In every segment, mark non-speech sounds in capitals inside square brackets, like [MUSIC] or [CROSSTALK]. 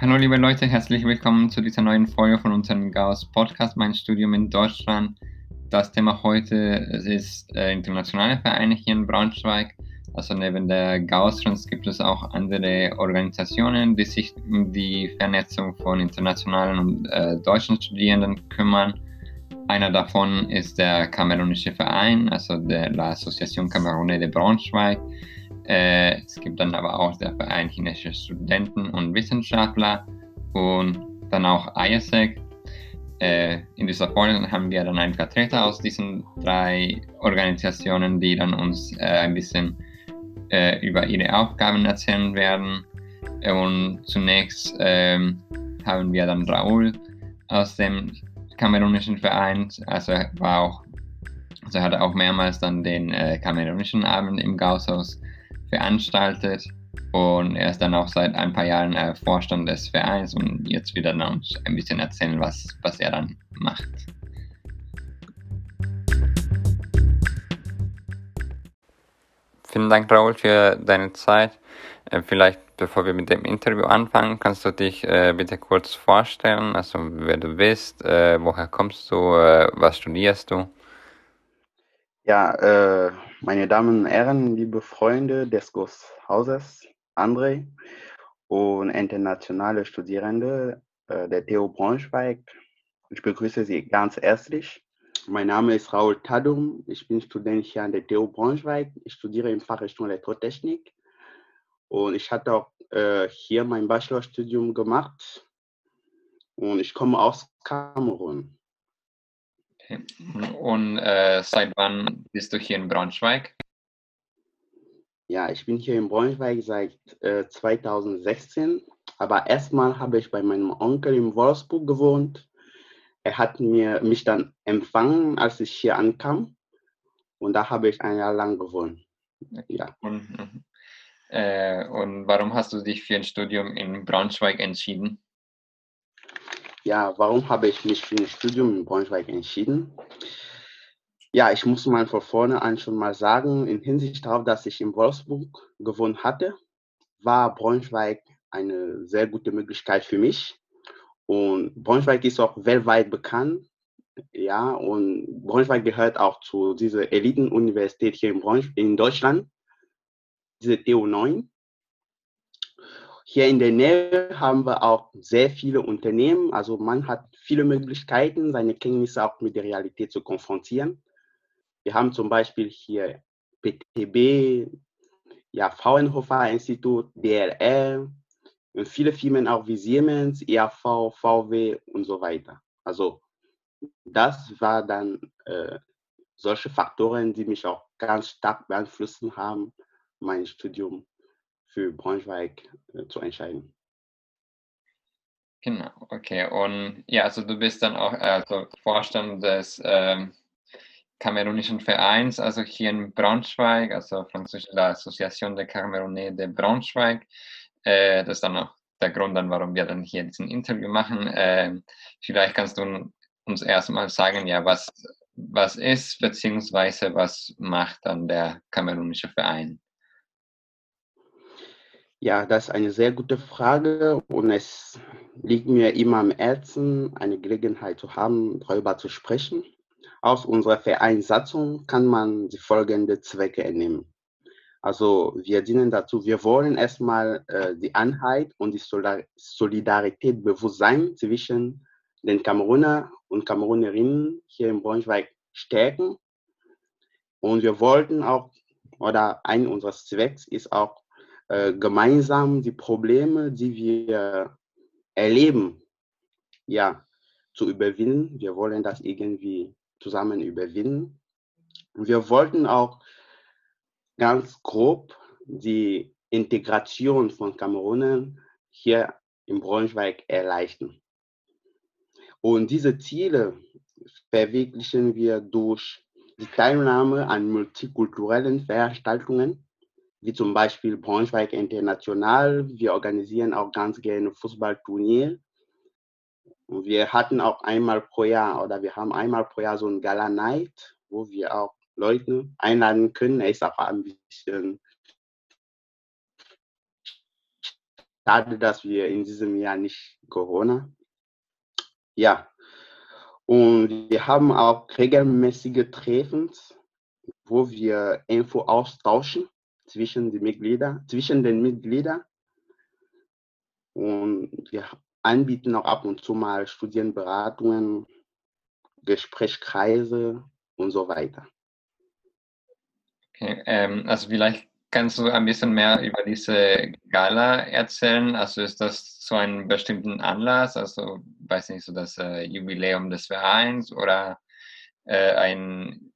Hallo liebe Leute, herzlich willkommen zu dieser neuen Folge von unserem Gauss Podcast, mein Studium in Deutschland. Das Thema heute ist äh, internationale Vereine hier in Braunschweig. Also neben der Gauss gibt es auch andere Organisationen, die sich um die Vernetzung von internationalen und äh, deutschen Studierenden kümmern. Einer davon ist der Kamerunische Verein, also der La Association Camerounais de Braunschweig. Äh, es gibt dann aber auch der Verein chinesischer Studenten und Wissenschaftler und dann auch IASEC. Äh, in dieser Folge haben wir dann einen Vertreter aus diesen drei Organisationen, die dann uns äh, ein bisschen äh, über ihre Aufgaben erzählen werden. Und zunächst ähm, haben wir dann Raoul aus dem kamerunischen Verein, also er war auch, also er hatte auch mehrmals dann den äh, kamerunischen Abend im Gausshaus veranstaltet und er ist dann auch seit ein paar Jahren äh, Vorstand des Vereins und jetzt wieder uns ein bisschen erzählen, was, was er dann macht. Vielen Dank, Raoul, für deine Zeit. Äh, vielleicht, bevor wir mit dem Interview anfangen, kannst du dich äh, bitte kurz vorstellen, also wer du bist, äh, woher kommst du, äh, was studierst du? Ja, äh, meine Damen und Herren, liebe Freunde des Hauses, André und internationale Studierende äh, der TU Braunschweig, ich begrüße Sie ganz herzlich. Mein Name ist Raoul Tadum, ich bin Student hier an der TU Braunschweig. Ich studiere im Fachrichtung Elektrotechnik und ich hatte auch äh, hier mein Bachelorstudium gemacht und ich komme aus Kamerun. Und äh, seit wann bist du hier in Braunschweig? Ja, ich bin hier in Braunschweig seit äh, 2016. Aber erstmal habe ich bei meinem Onkel in Wolfsburg gewohnt. Er hat mir, mich dann empfangen, als ich hier ankam. Und da habe ich ein Jahr lang gewohnt. Ja. Und, äh, und warum hast du dich für ein Studium in Braunschweig entschieden? Ja, warum habe ich mich für ein Studium in Braunschweig entschieden? Ja, ich muss mal von vorne an schon mal sagen, in Hinsicht darauf, dass ich in Wolfsburg gewohnt hatte, war Braunschweig eine sehr gute Möglichkeit für mich. Und Braunschweig ist auch weltweit bekannt. Ja, und Braunschweig gehört auch zu dieser Elitenuniversität hier in, Braunschweig, in Deutschland, diese TU9. Hier in der Nähe haben wir auch sehr viele Unternehmen. Also man hat viele Möglichkeiten, seine Kenntnisse auch mit der Realität zu konfrontieren. Wir haben zum Beispiel hier PTB, ja, Fraunhofer Institut, DLR und viele Firmen auch wie Siemens, ERV, VW und so weiter. Also das war dann äh, solche Faktoren, die mich auch ganz stark beeinflussen haben, mein Studium für Braunschweig äh, zu entscheiden. Genau, okay. Und ja, also du bist dann auch also Vorstand des ähm, kamerunischen Vereins, also hier in Braunschweig, also französische Association de Camerounais de Braunschweig. Äh, das ist dann auch der Grund, dann, warum wir dann hier diesen Interview machen. Äh, vielleicht kannst du uns erstmal sagen, ja, was, was ist, beziehungsweise was macht dann der kamerunische Verein? Ja, das ist eine sehr gute Frage und es liegt mir immer am Herzen, eine Gelegenheit zu haben, darüber zu sprechen. Aus unserer Vereinssatzung kann man die folgenden Zwecke entnehmen. Also wir dienen dazu, wir wollen erstmal äh, die Einheit und die Solidarität, Bewusstsein zwischen den Kameruner und Kamerunerinnen hier in Braunschweig stärken. Und wir wollten auch, oder ein unseres Zwecks ist auch, äh, gemeinsam die Probleme, die wir erleben, ja, zu überwinden. Wir wollen das irgendwie zusammen überwinden. Wir wollten auch ganz grob die Integration von Kamerunern hier in Braunschweig erleichtern. Und diese Ziele verwirklichen wir durch die Teilnahme an multikulturellen Veranstaltungen, wie zum Beispiel Braunschweig International. Wir organisieren auch ganz gerne Fußballturnier wir hatten auch einmal pro Jahr oder wir haben einmal pro Jahr so ein Gala Night, wo wir auch Leute einladen können. Er ist auch ein bisschen schade, dass wir in diesem Jahr nicht Corona. Ja, und wir haben auch regelmäßige Treffen, wo wir Info austauschen zwischen, die Mitglieder, zwischen den Mitgliedern. Und wir anbieten auch ab und zu mal Studienberatungen, Gesprächskreise und so weiter. Okay, ähm, also vielleicht kannst du ein bisschen mehr über diese Gala erzählen. Also ist das zu einem bestimmten Anlass, also weiß nicht, so das äh, Jubiläum des Vereins oder äh, ein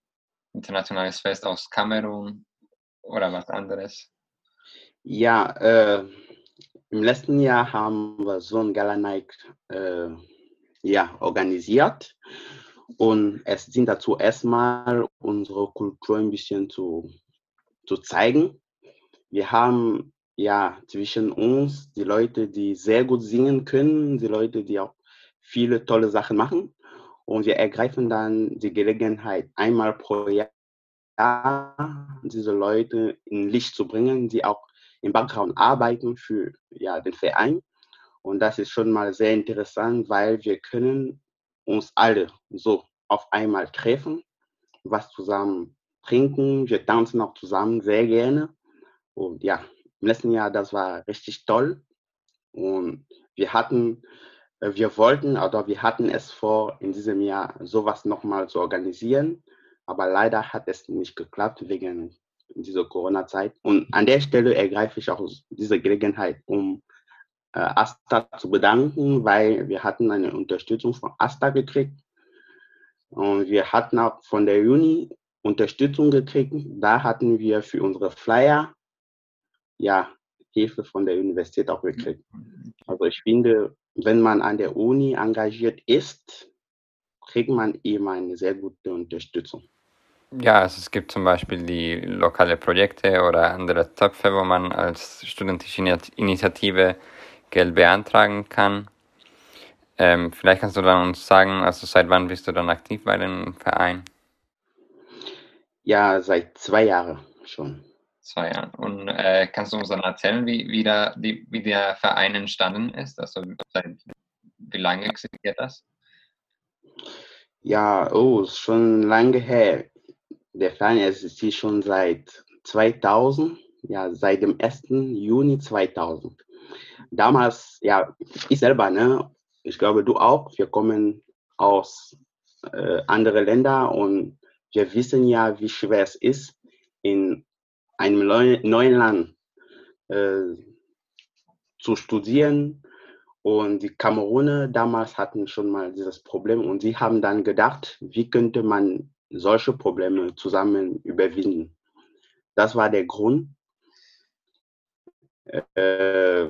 internationales Fest aus Kamerun oder was anderes? Ja, äh, im letzten Jahr haben wir so ein Gala Night äh, ja, organisiert und es dient dazu erstmal unsere Kultur ein bisschen zu, zu zeigen. Wir haben ja zwischen uns die Leute, die sehr gut singen können, die Leute, die auch viele tolle Sachen machen. Und wir ergreifen dann die Gelegenheit, einmal pro Jahr diese Leute in Licht zu bringen, die auch im Background arbeiten für ja, den Verein. Und das ist schon mal sehr interessant, weil wir können uns alle so auf einmal treffen, was zusammen trinken. Wir tanzen auch zusammen sehr gerne. Und ja, im letzten Jahr, das war richtig toll. Und wir hatten, äh, wir wollten oder wir hatten es vor, in diesem Jahr sowas nochmal zu organisieren. Aber leider hat es nicht geklappt wegen dieser Corona-Zeit. Und an der Stelle ergreife ich auch diese Gelegenheit, um äh, Asta zu bedanken, weil wir hatten eine Unterstützung von Asta gekriegt. Und wir hatten auch von der Uni Unterstützung gekriegt. Da hatten wir für unsere Flyer ja, Hilfe von der Universität auch gekriegt. Also ich finde, wenn man an der Uni engagiert ist, kriegt man immer eine sehr gute Unterstützung. Ja, also es gibt zum Beispiel die lokale Projekte oder andere Töpfe, wo man als studentische Initiative Geld beantragen kann. Ähm, vielleicht kannst du dann uns sagen, also seit wann bist du dann aktiv bei dem Verein? Ja, seit zwei Jahren schon. Zwei Jahren. Und äh, kannst du uns dann erzählen, wie, wie, der, die, wie der Verein entstanden ist? Also seit, wie lange existiert das? Ja, oh, ist schon lange her. Der Verein existiert schon seit 2000, ja, seit dem 1. Juni 2000. Damals, ja, ich selber, ne, ich glaube, du auch. Wir kommen aus äh, anderen Ländern und wir wissen ja, wie schwer es ist, in einem neuen Land äh, zu studieren. Und die Kameruner damals hatten schon mal dieses Problem und sie haben dann gedacht, wie könnte man solche Probleme zusammen überwinden. Das war der Grund, äh,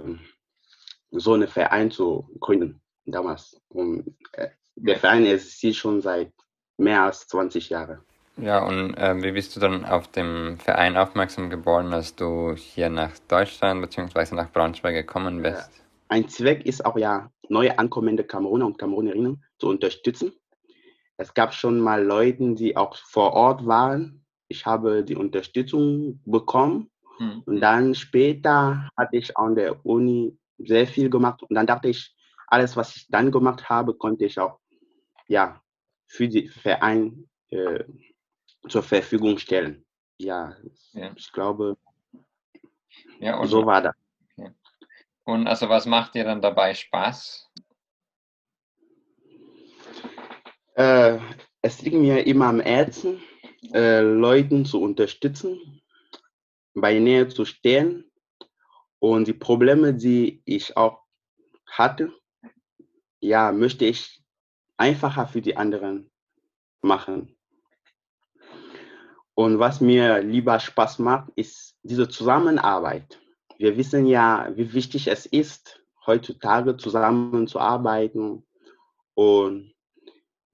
so einen Verein zu gründen damals. Und äh, der Verein existiert schon seit mehr als 20 Jahren. Ja, und äh, wie bist du dann auf den Verein aufmerksam geworden, als du hier nach Deutschland bzw. nach Braunschweig gekommen bist? Ein Zweck ist auch ja, neue ankommende Kameruner und Kamerunerinnen zu unterstützen. Es gab schon mal Leute, die auch vor Ort waren. Ich habe die Unterstützung bekommen. Hm. Und dann später hatte ich an der Uni sehr viel gemacht. Und dann dachte ich, alles, was ich dann gemacht habe, konnte ich auch ja, für den Verein äh, zur Verfügung stellen. Ja, ja. ich glaube, ja, und, so war das. Okay. Und also was macht dir dann dabei Spaß? Äh, es liegt mir immer am Herzen, äh, Leuten zu unterstützen, bei Nähe zu stehen und die Probleme, die ich auch hatte, ja, möchte ich einfacher für die anderen machen. Und was mir lieber Spaß macht, ist diese Zusammenarbeit. Wir wissen ja, wie wichtig es ist, heutzutage zusammenzuarbeiten. Und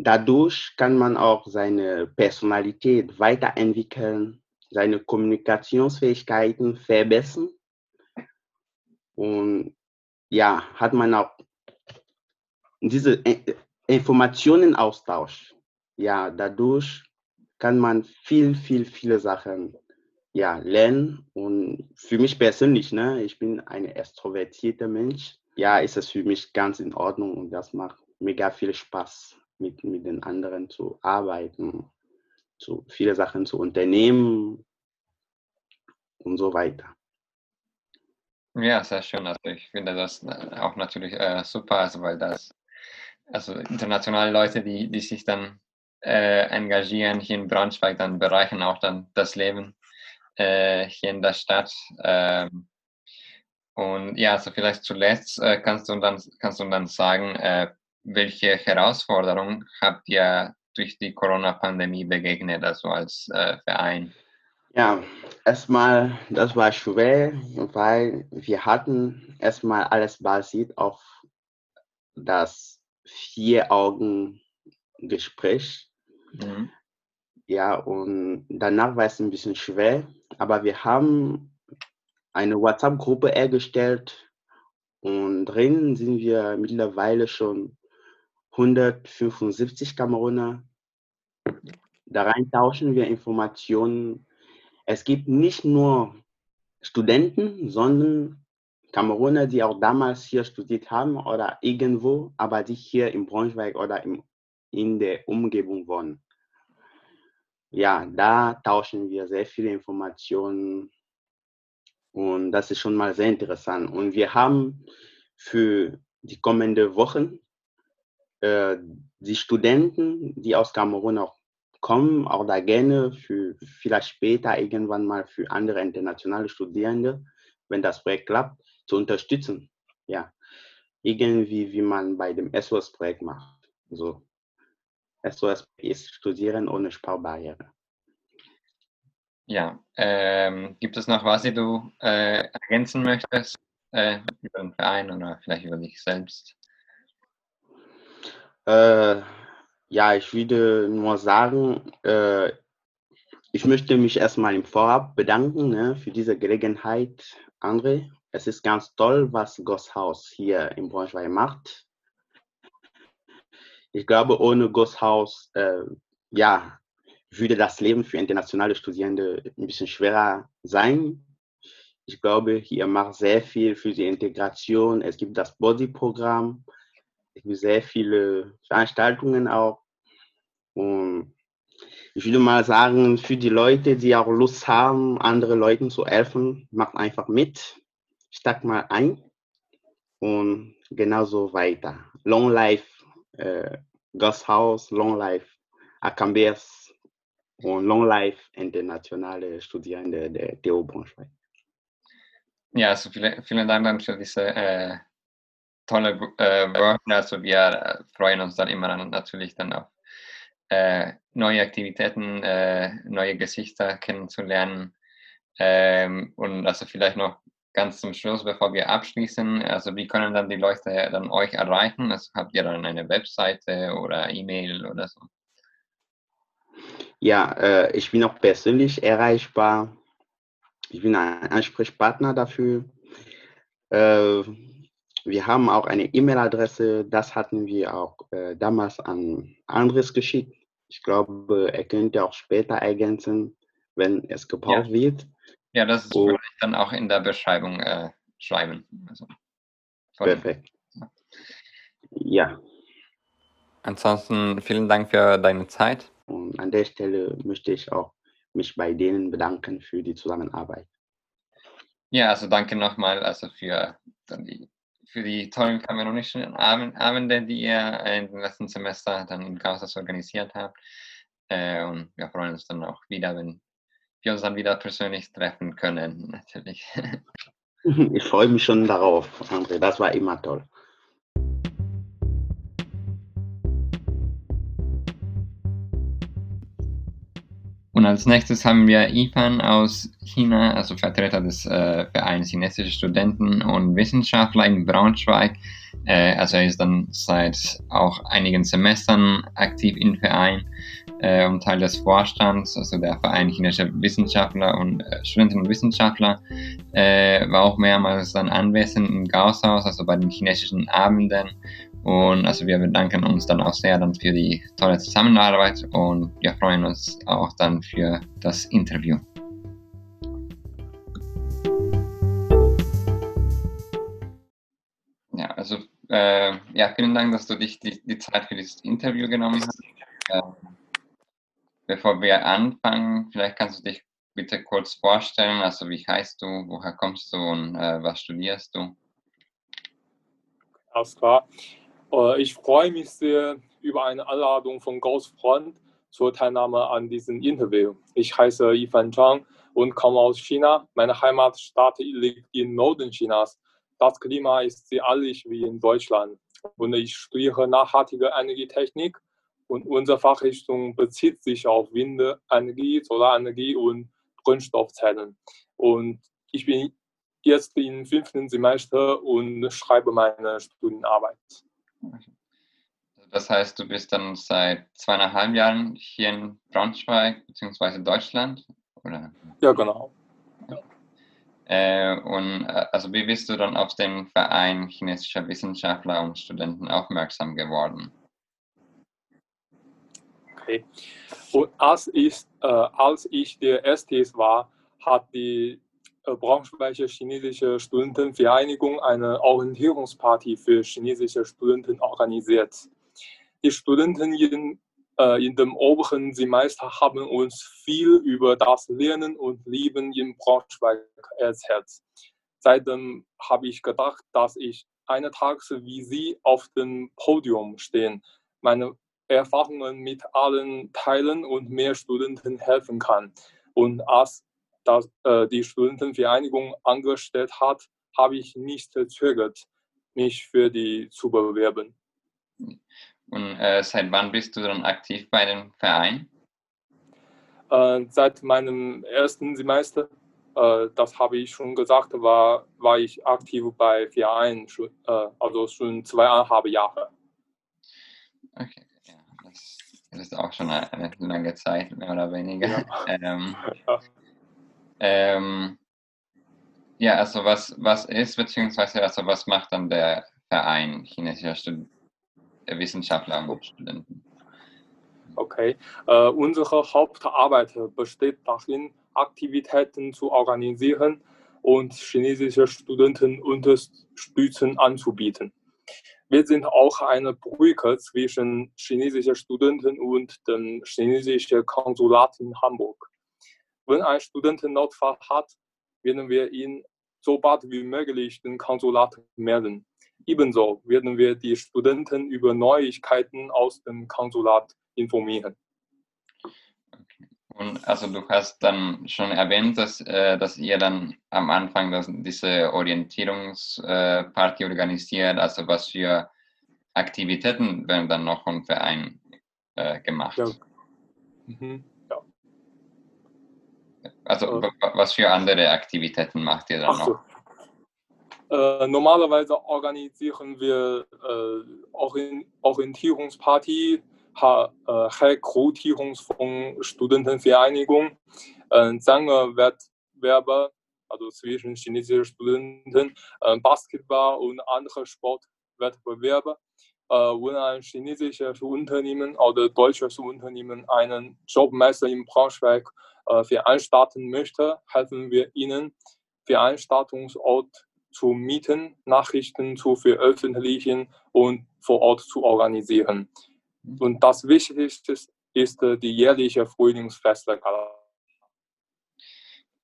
dadurch kann man auch seine Personalität weiterentwickeln, seine Kommunikationsfähigkeiten verbessern. Und ja, hat man auch diese Informationenaustausch. Ja, dadurch kann man viel, viel, viele Sachen ja, lernen. Und für mich persönlich, ne, ich bin ein extrovertierter Mensch. Ja, ist es für mich ganz in Ordnung und das macht mega viel Spaß, mit, mit den anderen zu arbeiten, zu viele Sachen zu unternehmen und so weiter. Ja, sehr schön. Also ich finde das äh, auch natürlich äh, super, also weil das, also internationale Leute, die, die sich dann äh, engagieren hier in Braunschweig, dann bereichern auch dann das Leben äh, hier in der Stadt. Ähm, und ja, also vielleicht zuletzt äh, kannst du dann kannst du dann sagen, äh, welche Herausforderungen habt ihr durch die Corona-Pandemie begegnet, also als äh, Verein? Ja, erstmal, das war schwer, weil wir hatten erstmal alles basiert auf das Vier-Augen-Gespräch. Mhm. Ja, und danach war es ein bisschen schwer, aber wir haben eine WhatsApp-Gruppe erstellt und drin sind wir mittlerweile schon 175 Kameruner. Da rein tauschen wir Informationen. Es gibt nicht nur Studenten, sondern Kameruner, die auch damals hier studiert haben oder irgendwo, aber die hier im Braunschweig oder im, in der Umgebung wohnen. Ja, da tauschen wir sehr viele Informationen und das ist schon mal sehr interessant. Und wir haben für die kommenden Wochen äh, die Studenten, die aus Kamerun auch kommen, auch da gerne für vielleicht später irgendwann mal für andere internationale Studierende, wenn das Projekt klappt, zu unterstützen. Ja, irgendwie wie man bei dem SOS-Projekt macht. So. SOS ist Studieren ohne Sparbarriere. Ja, ähm, gibt es noch was, die du äh, ergänzen möchtest äh, über den Verein oder vielleicht über dich selbst? Äh, ja, ich würde nur sagen, äh, ich möchte mich erstmal im Vorab bedanken ne, für diese Gelegenheit, André. Es ist ganz toll, was Gosshaus hier in Braunschweig macht. Ich glaube, ohne Gosshaus, äh, ja, würde das Leben für internationale Studierende ein bisschen schwerer sein. Ich glaube, hier macht sehr viel für die Integration. Es gibt das Body-Programm, sehr viele Veranstaltungen auch. Und ich würde mal sagen, für die Leute, die auch Lust haben, anderen Leuten zu helfen, macht einfach mit, steigt mal ein und genauso weiter. Long Life äh, Gasthaus, Long Life Akambers und Long Life internationale Studierende der TU Braunschweig. Ja, also vielen, vielen Dank dann für diese äh, tolle äh, Wörter. Also wir äh, freuen uns dann immer natürlich dann auf äh, neue Aktivitäten, äh, neue Gesichter kennenzulernen. Ähm, und also vielleicht noch ganz zum Schluss, bevor wir abschließen, also wie können dann die Leute dann euch erreichen? Also habt ihr dann eine Webseite oder E-Mail oder so? Ja, äh, ich bin auch persönlich erreichbar. Ich bin ein Ansprechpartner dafür. Äh, wir haben auch eine E-Mail-Adresse, das hatten wir auch äh, damals an Andres geschickt. Ich glaube, er könnte auch später ergänzen, wenn es gebraucht ja. wird. Ja, das ist, würde ich dann auch in der Beschreibung äh, schreiben. Also, perfekt. Ja. Ansonsten vielen Dank für deine Zeit. Und an der Stelle möchte ich auch mich bei denen bedanken für die Zusammenarbeit. Ja, also danke nochmal also für die, für die tollen kamerunischen Abende, die ihr in den letzten Semester dann in Kausas organisiert habt. Äh, und wir freuen uns dann auch wieder, wenn wir uns dann wieder persönlich treffen können, [LAUGHS] natürlich. [LAUGHS] Ich freue mich schon darauf, André. Das war immer toll. Als nächstes haben wir Ivan aus China, also Vertreter des äh, Vereins Chinesische Studenten und Wissenschaftler in Braunschweig. Äh, also er ist dann seit auch einigen Semestern aktiv im Verein äh, und Teil des Vorstands, also der Verein Chinesische Wissenschaftler und äh, Studenten und Wissenschaftler, äh, war auch mehrmals dann anwesend im Gausshaus, also bei den chinesischen Abenden und also wir bedanken uns dann auch sehr dann für die tolle Zusammenarbeit und wir freuen uns auch dann für das Interview. Ja, also äh, ja, vielen Dank, dass du dich die, die Zeit für dieses Interview genommen hast. Äh, bevor wir anfangen, vielleicht kannst du dich bitte kurz vorstellen. Also wie heißt du, woher kommst du und äh, was studierst du? Alles klar. Äh, ich freue mich sehr über eine Einladung von Ghost Freund zur Teilnahme an diesem Interview. Ich heiße Yifan Zhang und komme aus China. Meine Heimatstadt liegt im Norden Chinas. Das Klima ist sehr ähnlich wie in Deutschland. Und ich studiere nachhaltige Energietechnik und unsere Fachrichtung bezieht sich auf Windenergie, Solarenergie und Brennstoffzellen. Und ich bin jetzt im fünften Semester und schreibe meine Studienarbeit. Das heißt, du bist dann seit zweieinhalb Jahren hier in Braunschweig bzw. Deutschland? Oder? Ja, genau. Äh, und äh, also wie bist du dann auf den Verein chinesischer Wissenschaftler und Studenten aufmerksam geworden? Okay. Und als ich, äh, als ich der Erstes war, hat die Braunschweiger chinesische Studentenvereinigung eine Orientierungsparty für chinesische Studenten organisiert. Die Studenten in äh, in dem oberen Semester haben uns viel über das Lernen und Leben in Braunschweig erzählt. Seitdem habe ich gedacht, dass ich eines Tages wie Sie auf dem Podium stehen, meine Erfahrungen mit allen teilen und mehr Studenten helfen kann. Und als das, äh, die Studentenvereinigung angestellt hat, habe ich nicht zögert, mich für die zu bewerben. Und äh, seit wann bist du dann aktiv bei dem Verein? Äh, seit meinem ersten Semester, äh, das habe ich schon gesagt, war, war ich aktiv bei Verein, äh, also schon zweieinhalb Jahre. Okay, ja, das, das, ist auch schon eine, eine lange Zeit, mehr oder weniger. Ja, [LAUGHS] ähm, ja. Ähm, ja also was, was ist, beziehungsweise also was macht dann der Verein chinesischer Studenten? Wissenschaftler und Studenten. Okay. Äh, unsere Hauptarbeit besteht darin, Aktivitäten zu organisieren und chinesische Studenten Unterstützung anzubieten. Wir sind auch eine Brücke zwischen chinesischen Studenten und dem chinesischen Konsulat in Hamburg. Wenn ein Student Notfall hat, werden wir ihn so bald wie möglich den Konsulat melden. Ebenso werden wir die Studenten über Neuigkeiten aus dem Konsulat informieren. Und also du hast dann schon erwähnt, dass, äh, dass ihr dann am Anfang das, diese Orientierungsparty äh, organisiert. Also was für Aktivitäten werden dann noch vom Verein äh, gemacht? Ja. Mhm. Also äh. was für andere Aktivitäten macht ihr dann Ach noch? So. Äh, normalerweise organisieren wir äh, Orientierungsparty, ha, äh, Rekrutierung von Studentenvereinigung, äh, Sänger-Wettbewerbe, also zwischen chinesischen Studenten, äh, Basketball und andere Sportwettbewerbe. Äh, wenn ein chinesisches Unternehmen oder deutsches Unternehmen einen Jobmesser in Braunschweig äh, veranstalten möchte, helfen wir ihnen, Veranstaltungsort zu mieten, Nachrichten zu veröffentlichen und vor Ort zu organisieren. Mhm. Und das Wichtigste ist die jährliche Frühlingsfeste.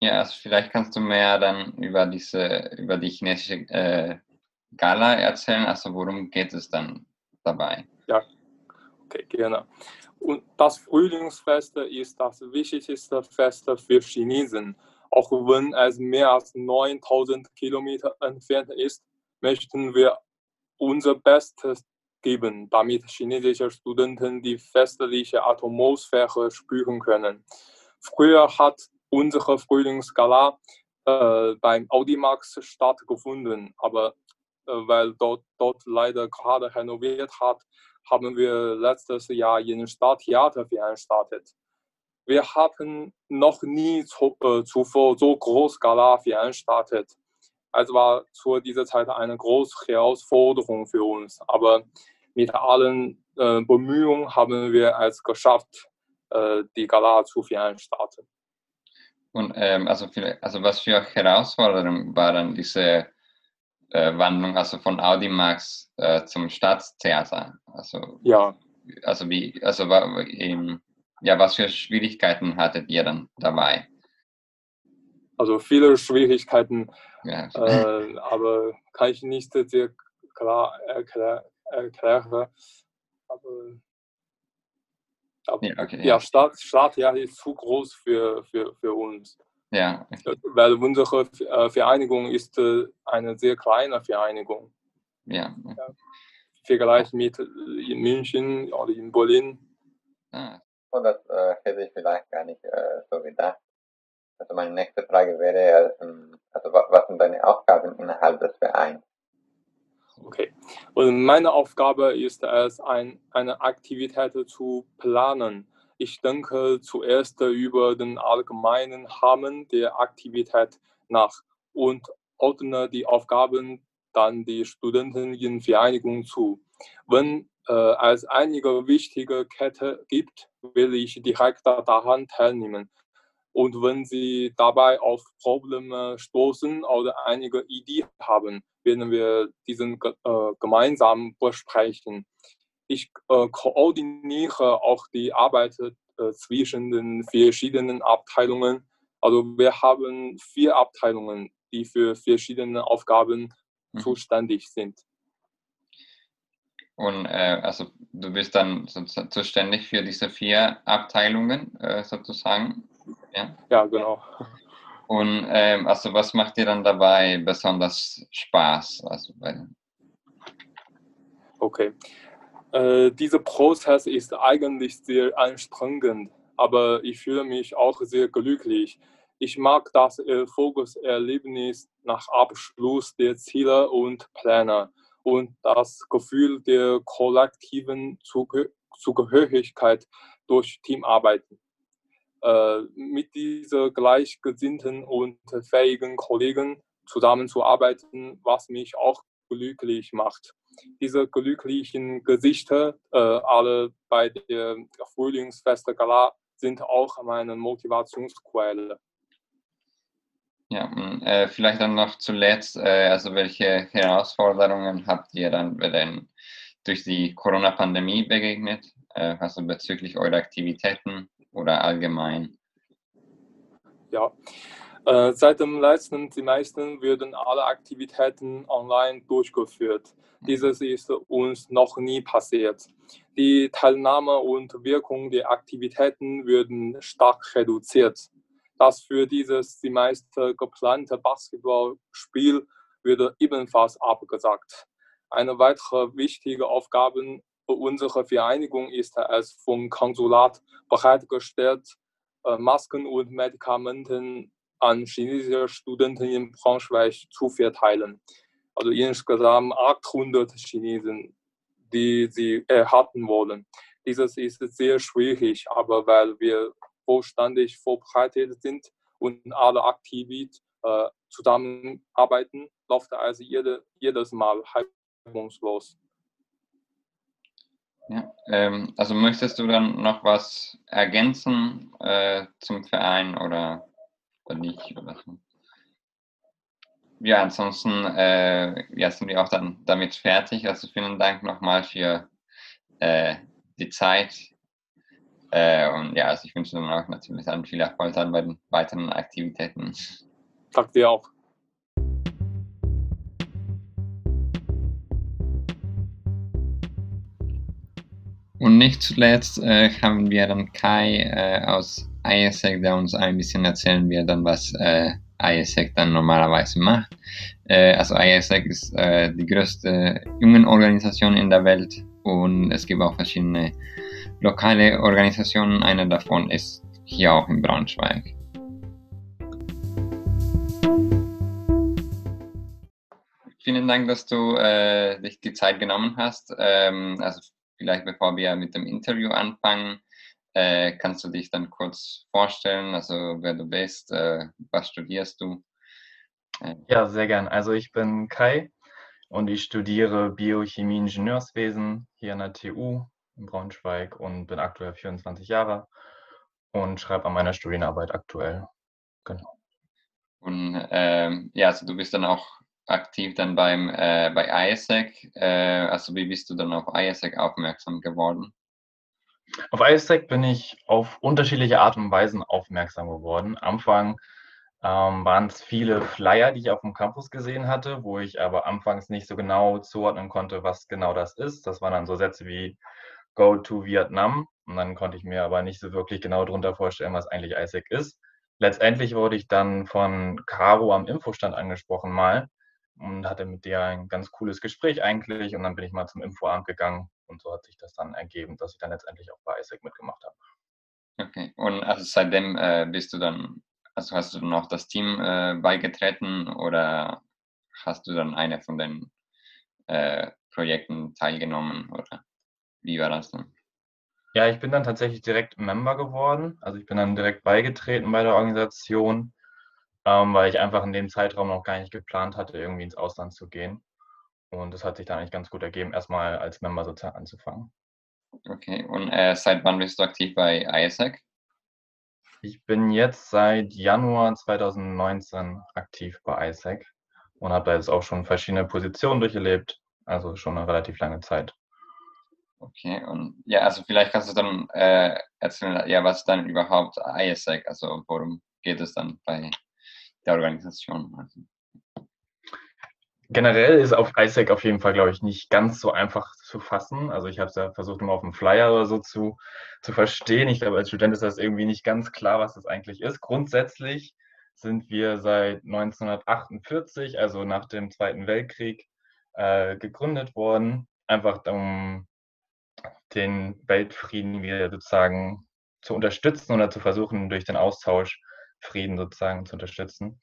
Ja, also vielleicht kannst du mehr dann über diese, über die chinesische äh, Gala erzählen. Also worum geht es dann dabei? Ja, okay, gerne. Und das Frühlingsfest ist das wichtigste Fest für Chinesen auch wenn es mehr als 9000 Kilometer entfernt ist, möchten wir unser Bestes geben, damit chinesische Studenten die festliche Atmosphäre spüren können. Früher hat unsere Frühlingsgala äh, beim Audimax stattgefunden, aber weil dort, dort leider gerade renoviert hat, haben wir letztes Jahr in Stadttheater veranstaltet. Wir haben noch nie zu, äh, zuvor so groß Gala veranstaltet. Es war zu dieser Zeit eine große Herausforderung für uns, aber mit allen äh, Bemühungen haben wir es geschafft, äh, die Gala zu veranstalten. Und ähm, also, also was für Herausforderungen waren diese äh, Wandlung, also von Audimax äh, zum Staatstheater. Also, Ja, also wie, also ähm, ja, was für Schwierigkeiten hattet ihr dann dabei? also viele Schwierigkeiten, Ja, äh, aber kann ich nicht sehr klar erklär, erklären. Aber, aber ja, okay, ja, Stadt, Stadttheater ist zu groß für, für, für uns. Ja, okay, Weil unsere äh, Vereinigung ist äh, eine sehr kleine Vereinigung. ja. Vergleich mit äh, in München oder in Berlin. Ah, Und das äh, hätte ich vielleicht gar nicht äh, so gedacht. Also meine nächste Frage wäre, ähm, also wa- was sind deine Aufgaben innerhalb des Vereins? Okay. Und meine Aufgabe ist es, ein, eine Aktivität zu planen. Ich denke zuerst über den allgemeinen Rahmen der Aktivität nach und ordne die Aufgaben dann die Studenten in Vereinigung zu. Wenn äh, es einige wichtige Kette gibt, will ich direkt daran teilnehmen. Und wenn Sie dabei auf Probleme stoßen oder einige Ideen haben, werden wir diesen äh, gemeinsam besprechen. Ich äh, koordiniere auch die Arbeit äh, zwischen den verschiedenen Abteilungen. Also wir haben vier Abteilungen, die für verschiedene Aufgaben Mhm. zuständig sind. Und äh, also du bist dann zuständig für diese vier Abteilungen äh, sozusagen. Ja. Ja, genau. Und ähm, also was macht dir dann dabei besonders Spaß? Also bei, Okay. Äh, dieser Prozess ist eigentlich sehr anstrengend, aber ich fühle mich auch sehr glücklich. Ich mag das Erfolgserlebnis nach Abschluss der Ziele und Pläne und das Gefühl der kollektiven Zugehö- Zugehörigkeit durch Teamarbeiten. Äh, mit diesen gleichgesinnten und fähigen Kollegen zusammenzuarbeiten, was mich auch glücklich macht diese glücklichen Gesichter, äh, alle bei der Frühlingsfeste Gala, sind auch meine Motivationsquelle. ja, und, äh, vielleicht dann noch zuletzt, äh, also welche Herausforderungen habt ihr dann den, durch die Corona-Pandemie begegnet? Äh, also bezüglich eurer Aktivitäten oder allgemein? Ja. Äh, seit dem letzten Semester werden alle Aktivitäten online durchgeführt. Dieses ist uns noch nie passiert. Die Teilnahme und Wirkung der Aktivitäten werden stark reduziert. Das für dieses Semester geplante Basketballspiel würde ebenfalls abgesagt. Eine weitere wichtige Aufgabe unserer Vereinigung ist es, vom Konsulat bereitgestellt, äh, Masken und Medikamenten an chinesische Studenten in Braunschweig zu verteilen. Also insgesamt 800 Chinesen, die sie erhalten wollen. Dieses ist sehr schwierig, aber weil wir vollständig vorbereitet sind und alle aktiv äh, zusammenarbeiten, läuft also jede, jedes Mal reibungslos. Ja, ähm, also möchtest du dann noch was ergänzen äh, zum Verein oder, oder nicht? So? Ja, ansonsten äh, ja, sind wir auch dann damit fertig. Also vielen Dank nochmal für äh, die Zeit. Äh, und ja, also ich wünsche dann auch natürlich dann viel Erfolg dann bei den weiteren Aktivitäten. Danke dir auch. Und nicht zuletzt äh, haben wir dann Kai äh, aus ISEC, der uns ein bisschen erzählen wird, dann was äh, ISEC dann normalerweise macht. Äh, also ISEC ist äh, die größte Jungenorganisation in der Welt und es gibt auch verschiedene lokale Organisationen. Eine davon ist hier auch in Braunschweig. Vielen Dank, dass du äh, dich die Zeit genommen hast. Ähm, also vielleicht bevor wir mit dem Interview anfangen, äh, kannst du dich dann kurz vorstellen, also wer du bist, äh, was studierst du? Äh, Ja, sehr gern. Also ich bin Kai und ich studiere Biochemie Ingenieurswesen hier an der TU in Braunschweig und bin aktuell 24 Jahre und schreibe an meiner Studienarbeit aktuell. Genau. und ähm, ja, also du bist dann auch aktiv dann beim, äh, bei ISEC. Äh, also wie bist du dann auf ISEC aufmerksam geworden? Auf ISEC bin ich auf unterschiedliche Art und Weisen aufmerksam geworden. Am Anfang ähm, waren es viele Flyer, die ich auf dem Campus gesehen hatte, wo ich aber anfangs nicht so genau zuordnen konnte, was genau das ist. Das waren dann so Sätze wie Go to Vietnam. Und dann konnte ich mir aber nicht so wirklich genau darunter vorstellen, was eigentlich ISEC ist. Letztendlich wurde ich dann von Caro am Infostand angesprochen mal und hatte mit der ein ganz cooles Gespräch eigentlich. Und dann bin ich mal zum Infoamt gegangen und so hat sich das dann ergeben, dass ich dann letztendlich auch bei ISEC mitgemacht habe. Okay, und also seitdem äh, bist du dann, also hast du dann auch das Team äh, beigetreten oder hast du dann eine von den äh, Projekten teilgenommen oder wie war das dann? Ja, ich bin dann tatsächlich direkt Member geworden. Also ich bin dann direkt beigetreten bei der Organisation, ähm, weil ich einfach in dem Zeitraum noch gar nicht geplant hatte, irgendwie ins Ausland zu gehen. Und das hat sich dann eigentlich ganz gut ergeben, erstmal als Member sozusagen anzufangen. Okay, und äh, seit wann bist du aktiv bei ISAC? Ich bin jetzt seit Januar 2019 aktiv bei ISAC und habe da jetzt auch schon verschiedene Positionen durchgelebt, also schon eine relativ lange Zeit. Okay, und ja, also vielleicht kannst du dann äh, erzählen, ja, was dann überhaupt ISAC, also worum geht es dann bei der Organisation? Also. Generell ist auf ISAC auf jeden Fall, glaube ich, nicht ganz so einfach zu fassen. Also ich habe es ja versucht, immer auf dem Flyer oder so zu, zu verstehen. Ich glaube, als Student ist das irgendwie nicht ganz klar, was das eigentlich ist. Grundsätzlich sind wir seit 1948, also nach dem Zweiten Weltkrieg, äh, gegründet worden, einfach um den Weltfrieden wieder sozusagen zu unterstützen oder zu versuchen, durch den Austausch Frieden sozusagen zu unterstützen.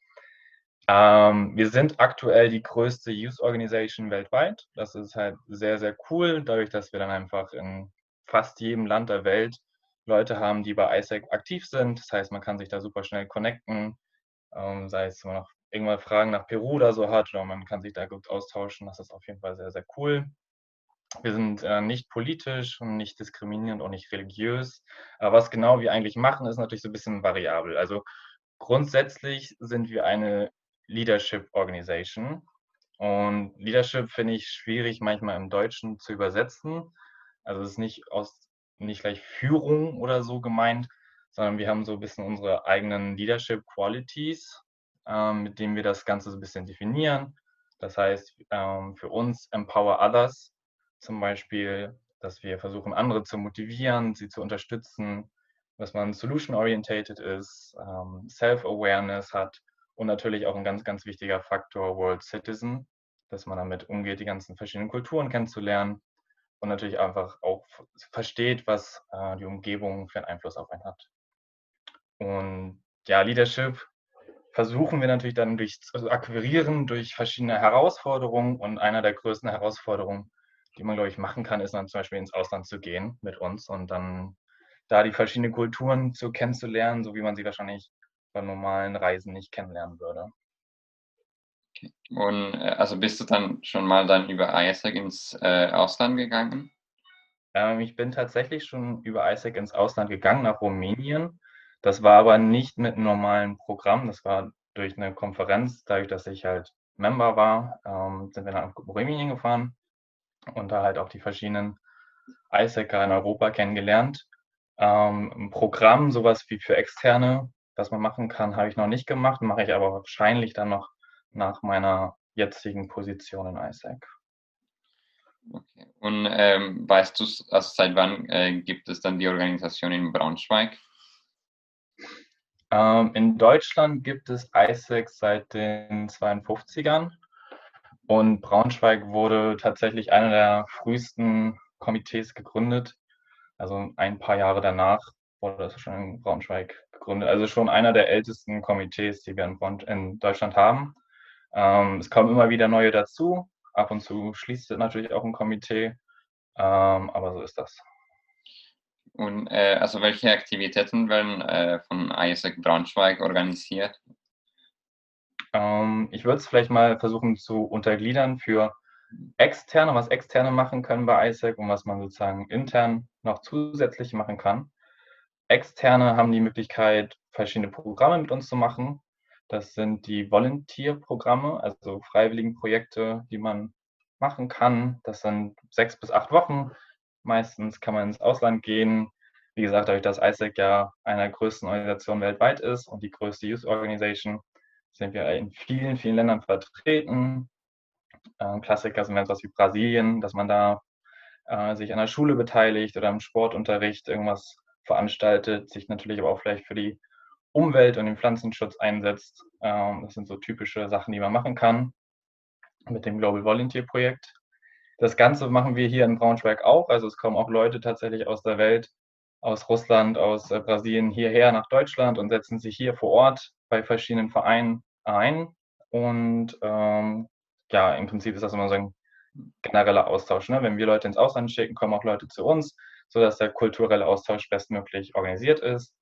Ähm, wir sind aktuell die größte Youth Organization weltweit. Das ist halt sehr, sehr cool, dadurch, dass wir dann einfach in fast jedem Land der Welt Leute haben, die bei ISAC aktiv sind. Das heißt, man kann sich da super schnell connecten, ähm, sei es, wenn man noch irgendwann Fragen nach Peru oder so hat, oder man kann sich da gut austauschen. Das ist auf jeden Fall sehr, sehr cool. Wir sind äh, nicht politisch und nicht diskriminierend und nicht religiös. Aber was genau wir eigentlich machen, ist natürlich so ein bisschen variabel. Also grundsätzlich sind wir eine Leadership Organization. Und Leadership finde ich schwierig manchmal im Deutschen zu übersetzen. Also es ist nicht aus nicht gleich Führung oder so gemeint, sondern wir haben so ein bisschen unsere eigenen Leadership Qualities, ähm, mit denen wir das Ganze so ein bisschen definieren. Das heißt, ähm, für uns Empower Others zum Beispiel, dass wir versuchen, andere zu motivieren, sie zu unterstützen, dass man solution-orientated ist, ähm, Self-Awareness hat und natürlich auch ein ganz, ganz wichtiger Faktor World Citizen, dass man damit umgeht, die ganzen verschiedenen Kulturen kennenzulernen und natürlich einfach auch versteht, was äh, die Umgebung für einen Einfluss auf einen hat. Und ja, Leadership versuchen wir natürlich dann durch also akquirieren durch verschiedene Herausforderungen und einer der größten Herausforderungen die man, glaube ich, machen kann, ist dann zum Beispiel ins Ausland zu gehen mit uns und dann da die verschiedenen Kulturen zu kennenzulernen, so wie man sie wahrscheinlich bei normalen Reisen nicht kennenlernen würde. Und äh, also bist du dann schon mal dann über ISAC ins äh, Ausland gegangen? Ähm, ich bin tatsächlich schon über ISAC ins Ausland gegangen, nach Rumänien. Das war aber nicht mit einem normalen Programm, das war durch eine Konferenz, dadurch, dass ich halt Member war, ähm, sind wir nach Rumänien gefahren und da halt auch die verschiedenen ISACer in Europa kennengelernt. Ähm, ein Programm, sowas wie für Externe, was man machen kann, habe ich noch nicht gemacht, mache ich aber wahrscheinlich dann noch nach meiner jetzigen Position in ISAC. Okay. Und ähm, weißt du, also seit wann äh, gibt es dann die Organisation in Braunschweig? Ähm, in Deutschland gibt es ISAC seit den 52ern. Und Braunschweig wurde tatsächlich einer der frühesten Komitees gegründet. Also ein paar Jahre danach wurde das schon in Braunschweig gegründet. Also schon einer der ältesten Komitees, die wir in, in Deutschland haben. Ähm, es kommen immer wieder neue dazu. Ab und zu schließt natürlich auch ein Komitee. Ähm, aber so ist das. Und äh, also welche Aktivitäten werden äh, von ISAC Braunschweig organisiert? Ähm, ich würde es vielleicht mal versuchen zu untergliedern für externe, was externe machen können bei ISAC und was man sozusagen intern noch zusätzlich machen kann. Externe haben die Möglichkeit, verschiedene Programme mit uns zu machen. Das sind die Volunteer-Programme, also Freiwilligenprojekte, die man machen kann. Das sind sechs bis acht Wochen. Meistens kann man ins Ausland gehen. Wie gesagt, dadurch, dass ISAC ja einer der größten Organisationen weltweit ist und die größte Youth Organization, sind wir in vielen, vielen Ländern vertreten. Klassiker sind etwas wie Brasilien, dass man da äh, sich an der Schule beteiligt oder im Sportunterricht irgendwas veranstaltet, sich natürlich aber auch vielleicht für die Umwelt und den Pflanzenschutz einsetzt. Ähm, das sind so typische Sachen, die man machen kann mit dem Global Volunteer Projekt. Das Ganze machen wir hier in Braunschweig auch. Also es kommen auch Leute tatsächlich aus der Welt, aus Russland, aus äh, Brasilien hierher nach Deutschland und setzen sich hier vor Ort bei verschiedenen Vereinen ein. Und ähm, ja, im Prinzip ist das immer so ein genereller Austausch. Ne? Wenn wir Leute ins Ausland schicken, kommen auch Leute zu uns, sodass der kulturelle Austausch bestmöglich organisiert ist.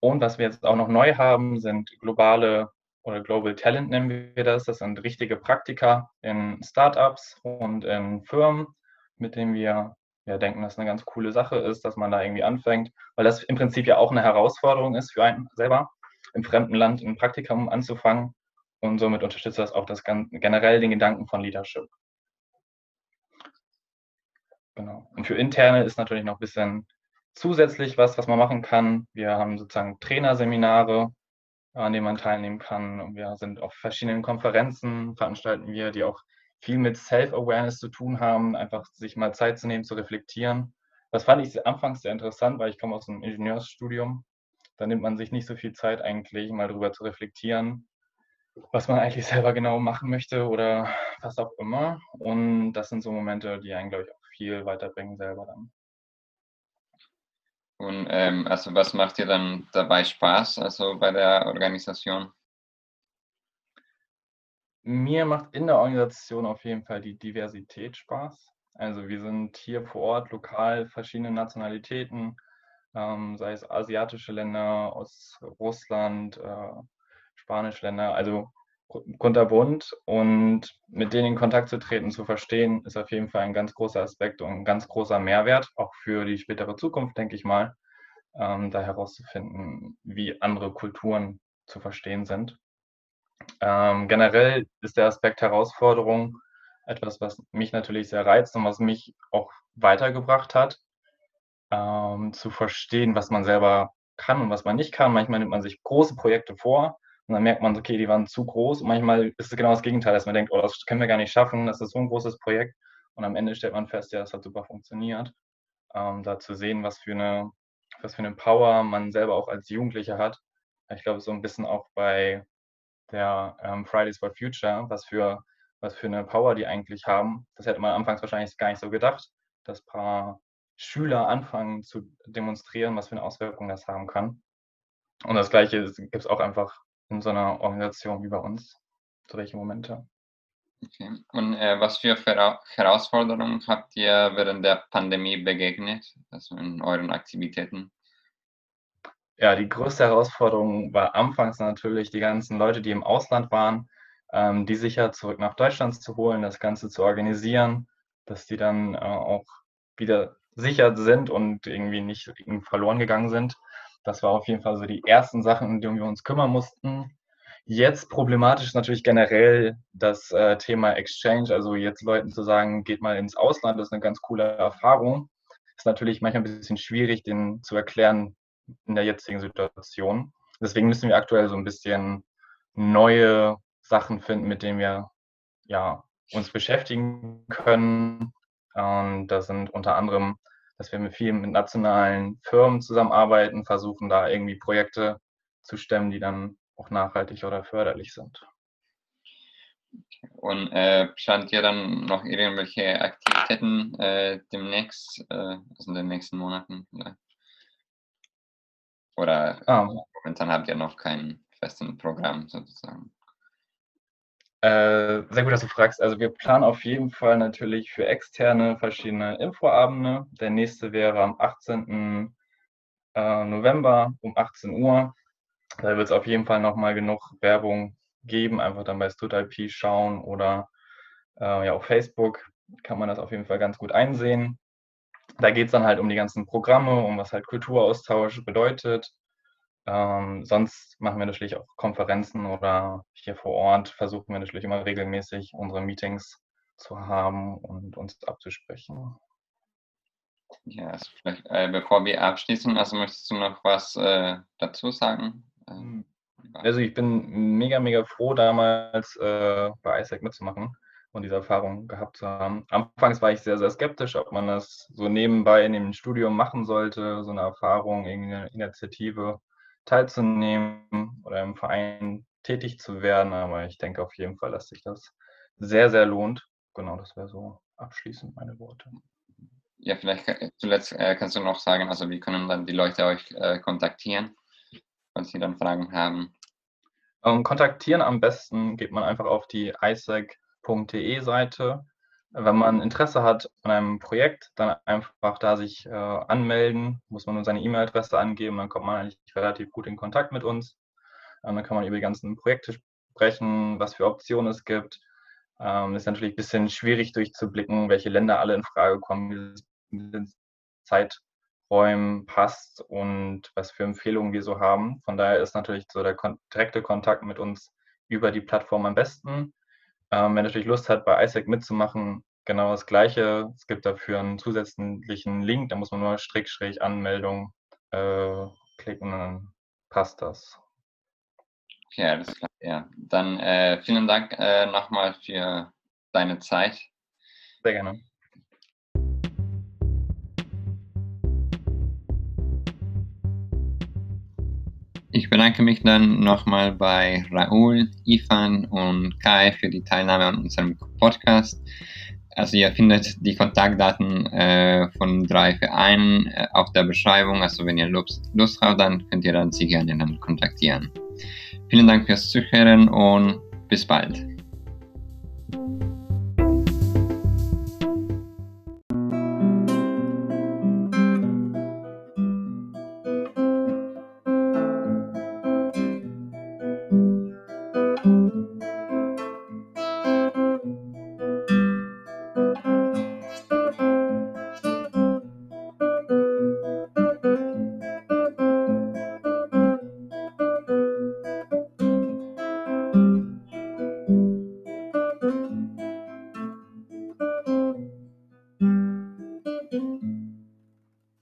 Und was wir jetzt auch noch neu haben, sind globale oder Global Talent nennen wir das. Das sind richtige Praktika in Startups und in Firmen, mit denen wir ja, denken, dass eine ganz coole Sache ist, dass man da irgendwie anfängt, weil das im Prinzip ja auch eine Herausforderung ist für einen selber, im fremden Land ein Praktikum anzufangen. Und somit unterstützt das auch das generell den Gedanken von Leadership. Genau. Und für Interne ist natürlich noch ein bisschen zusätzlich was, was man machen kann. Wir haben sozusagen Trainerseminare, an denen man teilnehmen kann. Und wir sind auf verschiedenen Konferenzen, veranstalten wir, die auch viel mit Self-Awareness zu tun haben, einfach sich mal Zeit zu nehmen, zu reflektieren. Das fand ich anfangs sehr interessant, weil ich komme aus einem Ingenieursstudium. Da nimmt man sich nicht so viel Zeit eigentlich, mal darüber zu reflektieren, was man eigentlich [LAUGHS] selber genau machen möchte oder was auch immer. Und das sind so Momente, die einen, glaube ich, viel weiterbringen selber dann. Und ähm, also was macht dir dann dabei Spaß, also bei der Organisation? Mir macht in der Organisation auf jeden Fall die Diversität Spaß. Also wir sind hier vor Ort lokal verschiedene Nationalitäten, ähm, sei es asiatische Länder aus Russland, äh, spanische Länder. Also kunterbunt und mit denen in Kontakt zu treten, zu verstehen, ist auf jeden Fall ein ganz großer Aspekt und ein ganz großer Mehrwert, auch für die spätere Zukunft, denke ich mal, ähm, da herauszufinden, wie andere Kulturen zu verstehen sind. Ähm, generell ist der Aspekt Herausforderung etwas, was mich natürlich sehr reizt und was mich auch weitergebracht hat, ähm, zu verstehen, was man selber kann und was man nicht kann. Manchmal nimmt man sich große Projekte vor und dann merkt man, okay, die waren zu groß. Und manchmal ist es genau das Gegenteil, dass man denkt, oh, das können wir gar nicht schaffen, das ist so ein großes Projekt. Und am Ende stellt man fest, ja, das hat super funktioniert. Ähm, da zu sehen, was für, eine, was für eine Power man selber auch als Jugendlicher hat. Ich glaube, so ein bisschen auch bei der ähm, Fridays for Future, was für, was für eine Power die eigentlich haben. Das hätte man anfangs wahrscheinlich gar nicht so gedacht, dass ein paar Schüler anfangen zu demonstrieren, was für eine Auswirkung das haben kann. Und das Gleiche gibt es auch einfach in so einer Organisation wie bei uns? Solche Momente. Okay. Und äh, was für Herausforderungen habt ihr während der Pandemie begegnet, also in euren Aktivitäten? Ja, die größte Herausforderung war anfangs natürlich die ganzen Leute, die im Ausland waren, ähm, die sicher zurück nach Deutschland zu holen, das Ganze zu organisieren, dass die dann äh, auch wieder sicher sind und irgendwie nicht irgendwie verloren gegangen sind. Das war auf jeden Fall so die ersten Sachen, um die wir uns kümmern mussten. Jetzt problematisch natürlich generell das äh, Thema Exchange, also jetzt Leuten zu sagen, geht mal ins Ausland, das ist eine ganz coole Erfahrung. Ist natürlich manchmal ein bisschen schwierig, den zu erklären in der jetzigen Situation. Deswegen müssen wir aktuell so ein bisschen neue Sachen finden, mit denen wir ja, uns beschäftigen können. Und das sind unter anderem dass wir mit vielen mit nationalen Firmen zusammenarbeiten, versuchen da irgendwie Projekte zu stemmen, die dann auch nachhaltig oder förderlich sind. Und äh, plant ihr dann noch irgendwelche Aktivitäten äh, demnächst, äh, also in den nächsten Monaten? Vielleicht? Oder ah. momentan habt ihr noch kein festes Programm sozusagen? Äh, sehr gut, dass du fragst. Also wir planen auf jeden Fall natürlich für Externe verschiedene Infoabende. Der nächste wäre am 18. Äh, November um 18 Uhr. Da wird es auf jeden Fall nochmal genug Werbung geben. Einfach dann bei StudIP schauen oder äh, ja auf Facebook kann man das auf jeden Fall ganz gut einsehen. Da geht es dann halt um die ganzen Programme, um was halt Kulturaustausch bedeutet. Ähm, sonst machen wir natürlich auch Konferenzen oder hier vor Ort versuchen wir natürlich immer regelmäßig unsere Meetings zu haben und uns abzusprechen. Ja, also vielleicht, äh, bevor wir abschließen, also möchtest du noch was äh, dazu sagen? Ähm, also ich bin mega, mega froh, damals äh, bei ISAC mitzumachen und diese Erfahrung gehabt zu haben. Anfangs war ich sehr, sehr skeptisch, ob man das so nebenbei in dem Studium machen sollte, so eine Erfahrung, irgendeine Initiative teilzunehmen oder im Verein tätig zu werden. Aber ich denke auf jeden Fall, dass sich das sehr, sehr lohnt. Genau, das wäre so abschließend meine Worte. Ja, vielleicht zuletzt äh, kannst du noch sagen, also wie können dann die Leute euch äh, kontaktieren, wenn sie dann Fragen haben? Um, ähm, kontaktieren am besten geht man einfach auf die isaac.de Seite. Wenn man Interesse hat an einem Projekt, dann einfach da sich äh, anmelden, muss man nur seine E-Mail-Adresse angeben, dann kommt man eigentlich relativ gut in Kontakt mit uns. Und dann kann man über die ganzen Projekte sprechen, was für Optionen es gibt. Ähm, ist natürlich ein bisschen schwierig durchzublicken, welche Länder alle in Frage kommen, wie es Zeiträumen passt und was für Empfehlungen wir so haben. Von daher ist natürlich so der kon direkte Kontakt mit uns über die Plattform am besten. Ähm, wer natürlich Lust hat, bei ISAC mitzumachen, genau das Gleiche. Es gibt dafür einen zusätzlichen Link, da muss man nur Strick, Strich, Anmeldung äh, klicken und dann passt das. Okay, alles klar. Ja, dann äh, vielen Dank äh, nochmal für deine Zeit. Sehr gerne. Ich bedanke mich dann nochmal bei Raoul, Ivan und Kai für die Teilnahme an unserem Podcast. Also ihr findet die Kontaktdaten äh, von drei Vereinen äh, auf der Beschreibung. Also wenn ihr Lust, Lust habt, dann könnt ihr dann sie gerne dann kontaktieren. Vielen Dank fürs Zuhören und bis bald.